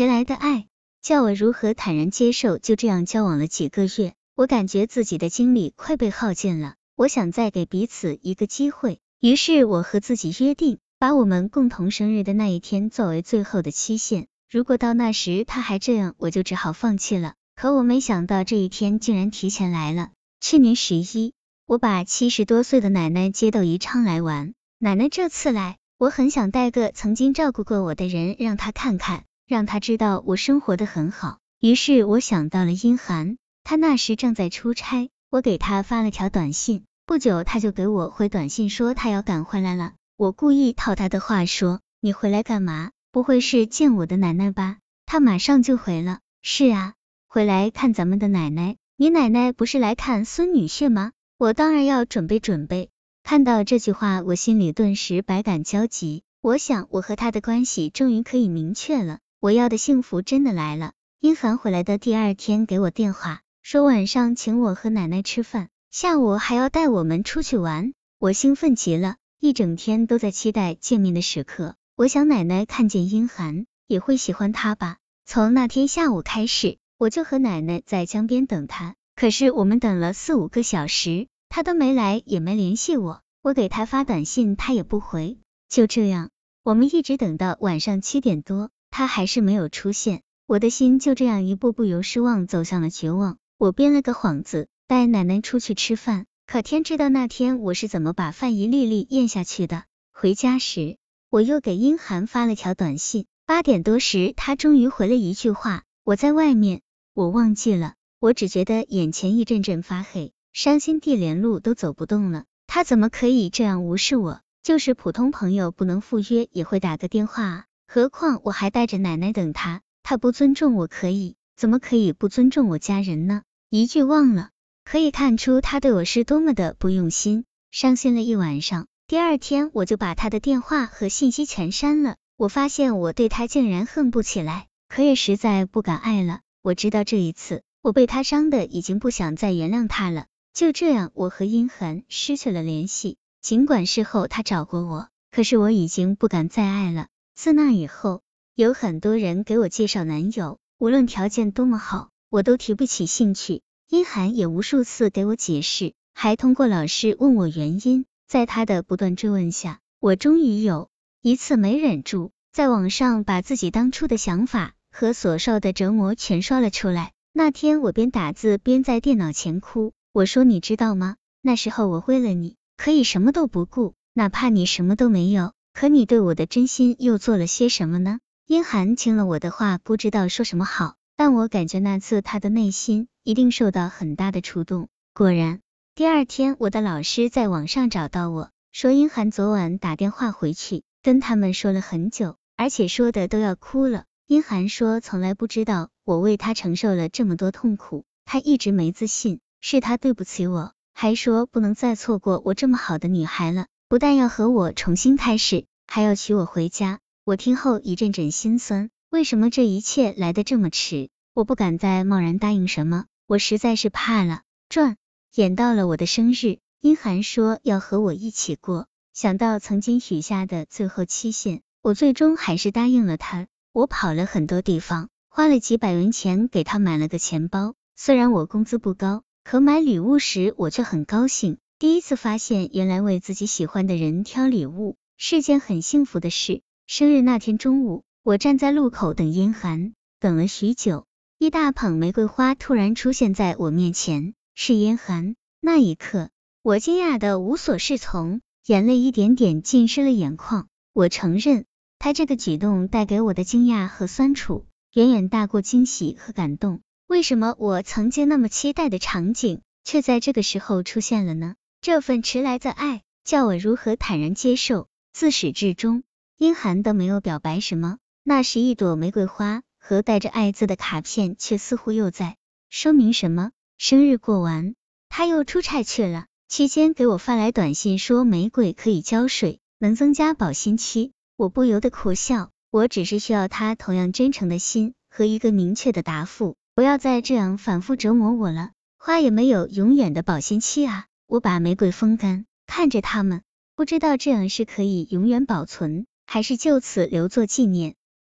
谁来的爱？叫我如何坦然接受？就这样交往了几个月，我感觉自己的精力快被耗尽了，我想再给彼此一个机会。于是我和自己约定，把我们共同生日的那一天作为最后的期限。如果到那时他还这样，我就只好放弃了。可我没想到这一天竟然提前来了。去年十一，我把七十多岁的奶奶接到宜昌来玩。奶奶这次来，我很想带个曾经照顾过我的人让她看看，让他知道我生活的很好。于是我想到了殷寒，他那时正在出差，我给他发了条短信，不久他就给我回短信说他要赶回来了。我故意套他的话说：“你回来干嘛？不会是见我的奶奶吧？”他马上就回了：“是啊。”回来看咱们的奶奶，你奶奶不是来看孙女婿吗？我当然要准备准备。看到这句话，我心里顿时百感交集。我想，我和他的关系终于可以明确了，我要的幸福真的来了。殷寒回来的第二天给我电话，说晚上请我和奶奶吃饭，下午还要带我们出去玩。我兴奋极了，一整天都在期待见面的时刻。我想奶奶看见殷寒也会喜欢他吧。从那天下午开始。我就和奶奶在江边等他，可是我们等了四五个小时，他都没来，也没联系我。我给他发短信，他也不回。就这样，我们一直等到晚上七点多，他还是没有出现。我的心就这样一步步由失望走向了绝望。我编了个幌子，带奶奶出去吃饭。可天知道那天我是怎么把饭一粒粒咽下去的。回家时，我又给殷寒发了条短信。八点多时，他终于回了一句话：我在外面。我忘记了，我只觉得眼前一阵阵发黑，伤心地连路都走不动了。他怎么可以这样无视我？就是普通朋友不能赴约也会打个电话啊，何况我还带着奶奶等他。他不尊重我可以，怎么可以不尊重我家人呢？一句忘了，可以看出他对我是多么的不用心。伤心了一晚上，第二天我就把他的电话和信息全删了。我发现我对他竟然恨不起来，可也实在不敢爱了。我知道这一次我被他伤的已经不想再原谅他了。就这样，我和殷寒失去了联系。尽管事后他找过我，可是我已经不敢再爱了。自那以后，有很多人给我介绍男友，无论条件多么好，我都提不起兴趣。殷寒也无数次给我解释，还通过老师问我原因。在他的不断追问下，我终于有一次没忍住，在网上把自己当初的想法。和所受的折磨全说了出来。那天我边打字边在电脑前哭，我说你知道吗？那时候我为了你可以什么都不顾，哪怕你什么都没有，可你对我的真心又做了些什么呢？殷寒听了我的话，不知道说什么好，但我感觉那次他的内心一定受到很大的触动。果然，第二天我的老师在网上找到我说，殷寒昨晚打电话回去跟他们说了很久，而且说的都要哭了。殷寒说：“从来不知道我为他承受了这么多痛苦，他一直没自信，是他对不起我，还说不能再错过我这么好的女孩了，不但要和我重新开始，还要娶我回家。”我听后一阵阵心酸，为什么这一切来的这么迟？我不敢再贸然答应什么，我实在是怕了。转眼到了我的生日，殷寒说要和我一起过，想到曾经许下的最后期限，我最终还是答应了他。我跑了很多地方，花了几百元钱给他买了个钱包。虽然我工资不高，可买礼物时我却很高兴。第一次发现，原来为自己喜欢的人挑礼物是件很幸福的事。生日那天中午，我站在路口等殷寒，等了许久，一大捧玫瑰花突然出现在我面前，是殷寒。那一刻，我惊讶的无所适从，眼泪一点点浸湿了眼眶。我承认。他这个举动带给我的惊讶和酸楚，远远大过惊喜和感动。为什么我曾经那么期待的场景，却在这个时候出现了呢？这份迟来的爱，叫我如何坦然接受？自始至终，殷寒都没有表白什么，那是一朵玫瑰花和带着爱字的卡片，却似乎又在说明什么。生日过完，他又出差去了，期间给我发来短信说玫瑰可以浇水，能增加保鲜期。我不由得苦笑，我只是需要他同样真诚的心和一个明确的答复，不要再这样反复折磨我了。花也没有永远的保鲜期啊！我把玫瑰风干，看着它们，不知道这样是可以永远保存，还是就此留作纪念。